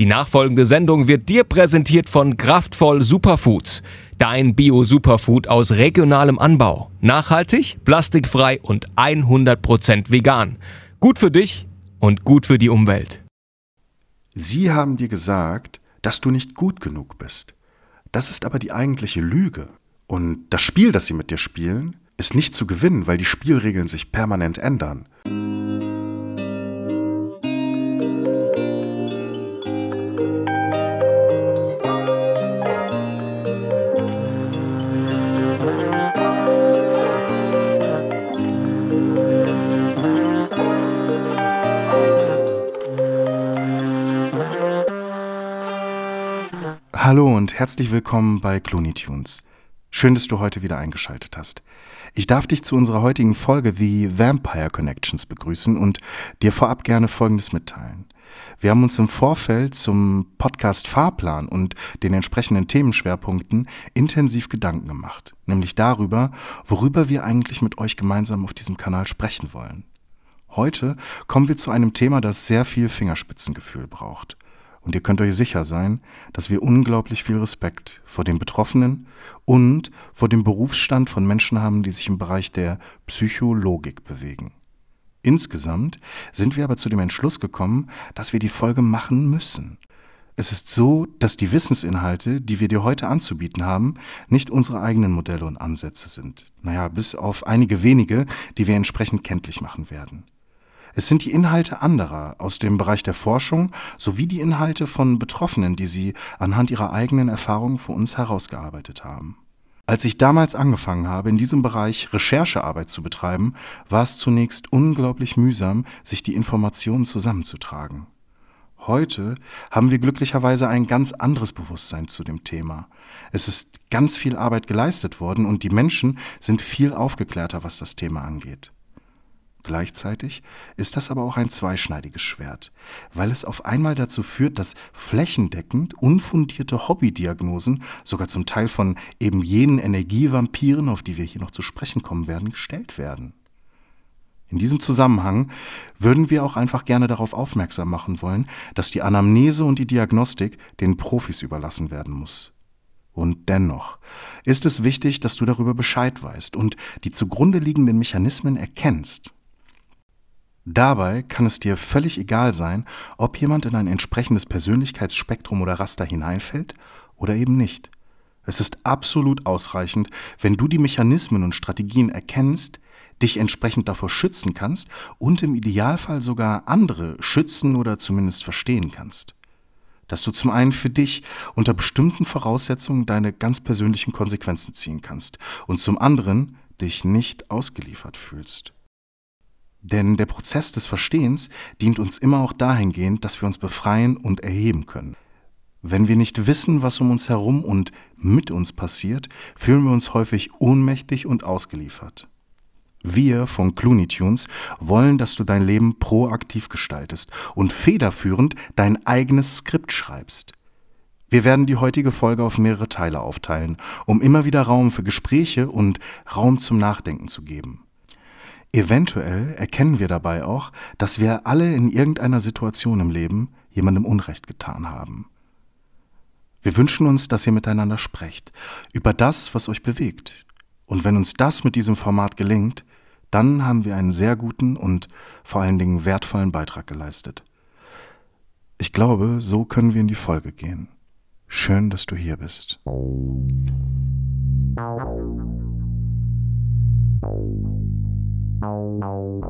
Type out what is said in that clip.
Die nachfolgende Sendung wird dir präsentiert von Kraftvoll Superfoods. Dein Bio-Superfood aus regionalem Anbau. Nachhaltig, plastikfrei und 100% vegan. Gut für dich und gut für die Umwelt. Sie haben dir gesagt, dass du nicht gut genug bist. Das ist aber die eigentliche Lüge. Und das Spiel, das sie mit dir spielen, ist nicht zu gewinnen, weil die Spielregeln sich permanent ändern. Hallo und herzlich willkommen bei Clooney Tunes. Schön, dass du heute wieder eingeschaltet hast. Ich darf dich zu unserer heutigen Folge The Vampire Connections begrüßen und dir vorab gerne Folgendes mitteilen. Wir haben uns im Vorfeld zum Podcast Fahrplan und den entsprechenden Themenschwerpunkten intensiv Gedanken gemacht, nämlich darüber, worüber wir eigentlich mit euch gemeinsam auf diesem Kanal sprechen wollen. Heute kommen wir zu einem Thema, das sehr viel Fingerspitzengefühl braucht. Und ihr könnt euch sicher sein, dass wir unglaublich viel Respekt vor den Betroffenen und vor dem Berufsstand von Menschen haben, die sich im Bereich der Psychologik bewegen. Insgesamt sind wir aber zu dem Entschluss gekommen, dass wir die Folge machen müssen. Es ist so, dass die Wissensinhalte, die wir dir heute anzubieten haben, nicht unsere eigenen Modelle und Ansätze sind. Naja, bis auf einige wenige, die wir entsprechend kenntlich machen werden. Es sind die Inhalte anderer aus dem Bereich der Forschung sowie die Inhalte von Betroffenen, die sie anhand ihrer eigenen Erfahrungen für uns herausgearbeitet haben. Als ich damals angefangen habe, in diesem Bereich Recherchearbeit zu betreiben, war es zunächst unglaublich mühsam, sich die Informationen zusammenzutragen. Heute haben wir glücklicherweise ein ganz anderes Bewusstsein zu dem Thema. Es ist ganz viel Arbeit geleistet worden und die Menschen sind viel aufgeklärter, was das Thema angeht. Gleichzeitig ist das aber auch ein zweischneidiges Schwert, weil es auf einmal dazu führt, dass flächendeckend unfundierte Hobbydiagnosen sogar zum Teil von eben jenen Energievampiren, auf die wir hier noch zu sprechen kommen werden, gestellt werden. In diesem Zusammenhang würden wir auch einfach gerne darauf aufmerksam machen wollen, dass die Anamnese und die Diagnostik den Profis überlassen werden muss. Und dennoch ist es wichtig, dass du darüber Bescheid weißt und die zugrunde liegenden Mechanismen erkennst Dabei kann es dir völlig egal sein, ob jemand in ein entsprechendes Persönlichkeitsspektrum oder Raster hineinfällt oder eben nicht. Es ist absolut ausreichend, wenn du die Mechanismen und Strategien erkennst, dich entsprechend davor schützen kannst und im Idealfall sogar andere schützen oder zumindest verstehen kannst. Dass du zum einen für dich unter bestimmten Voraussetzungen deine ganz persönlichen Konsequenzen ziehen kannst und zum anderen dich nicht ausgeliefert fühlst. Denn der Prozess des Verstehens dient uns immer auch dahingehend, dass wir uns befreien und erheben können. Wenn wir nicht wissen, was um uns herum und mit uns passiert, fühlen wir uns häufig ohnmächtig und ausgeliefert. Wir von Clooney Tunes wollen, dass du dein Leben proaktiv gestaltest und federführend dein eigenes Skript schreibst. Wir werden die heutige Folge auf mehrere Teile aufteilen, um immer wieder Raum für Gespräche und Raum zum Nachdenken zu geben. Eventuell erkennen wir dabei auch, dass wir alle in irgendeiner Situation im Leben jemandem Unrecht getan haben. Wir wünschen uns, dass ihr miteinander sprecht über das, was euch bewegt. Und wenn uns das mit diesem Format gelingt, dann haben wir einen sehr guten und vor allen Dingen wertvollen Beitrag geleistet. Ich glaube, so können wir in die Folge gehen. Schön, dass du hier bist. Oh, no.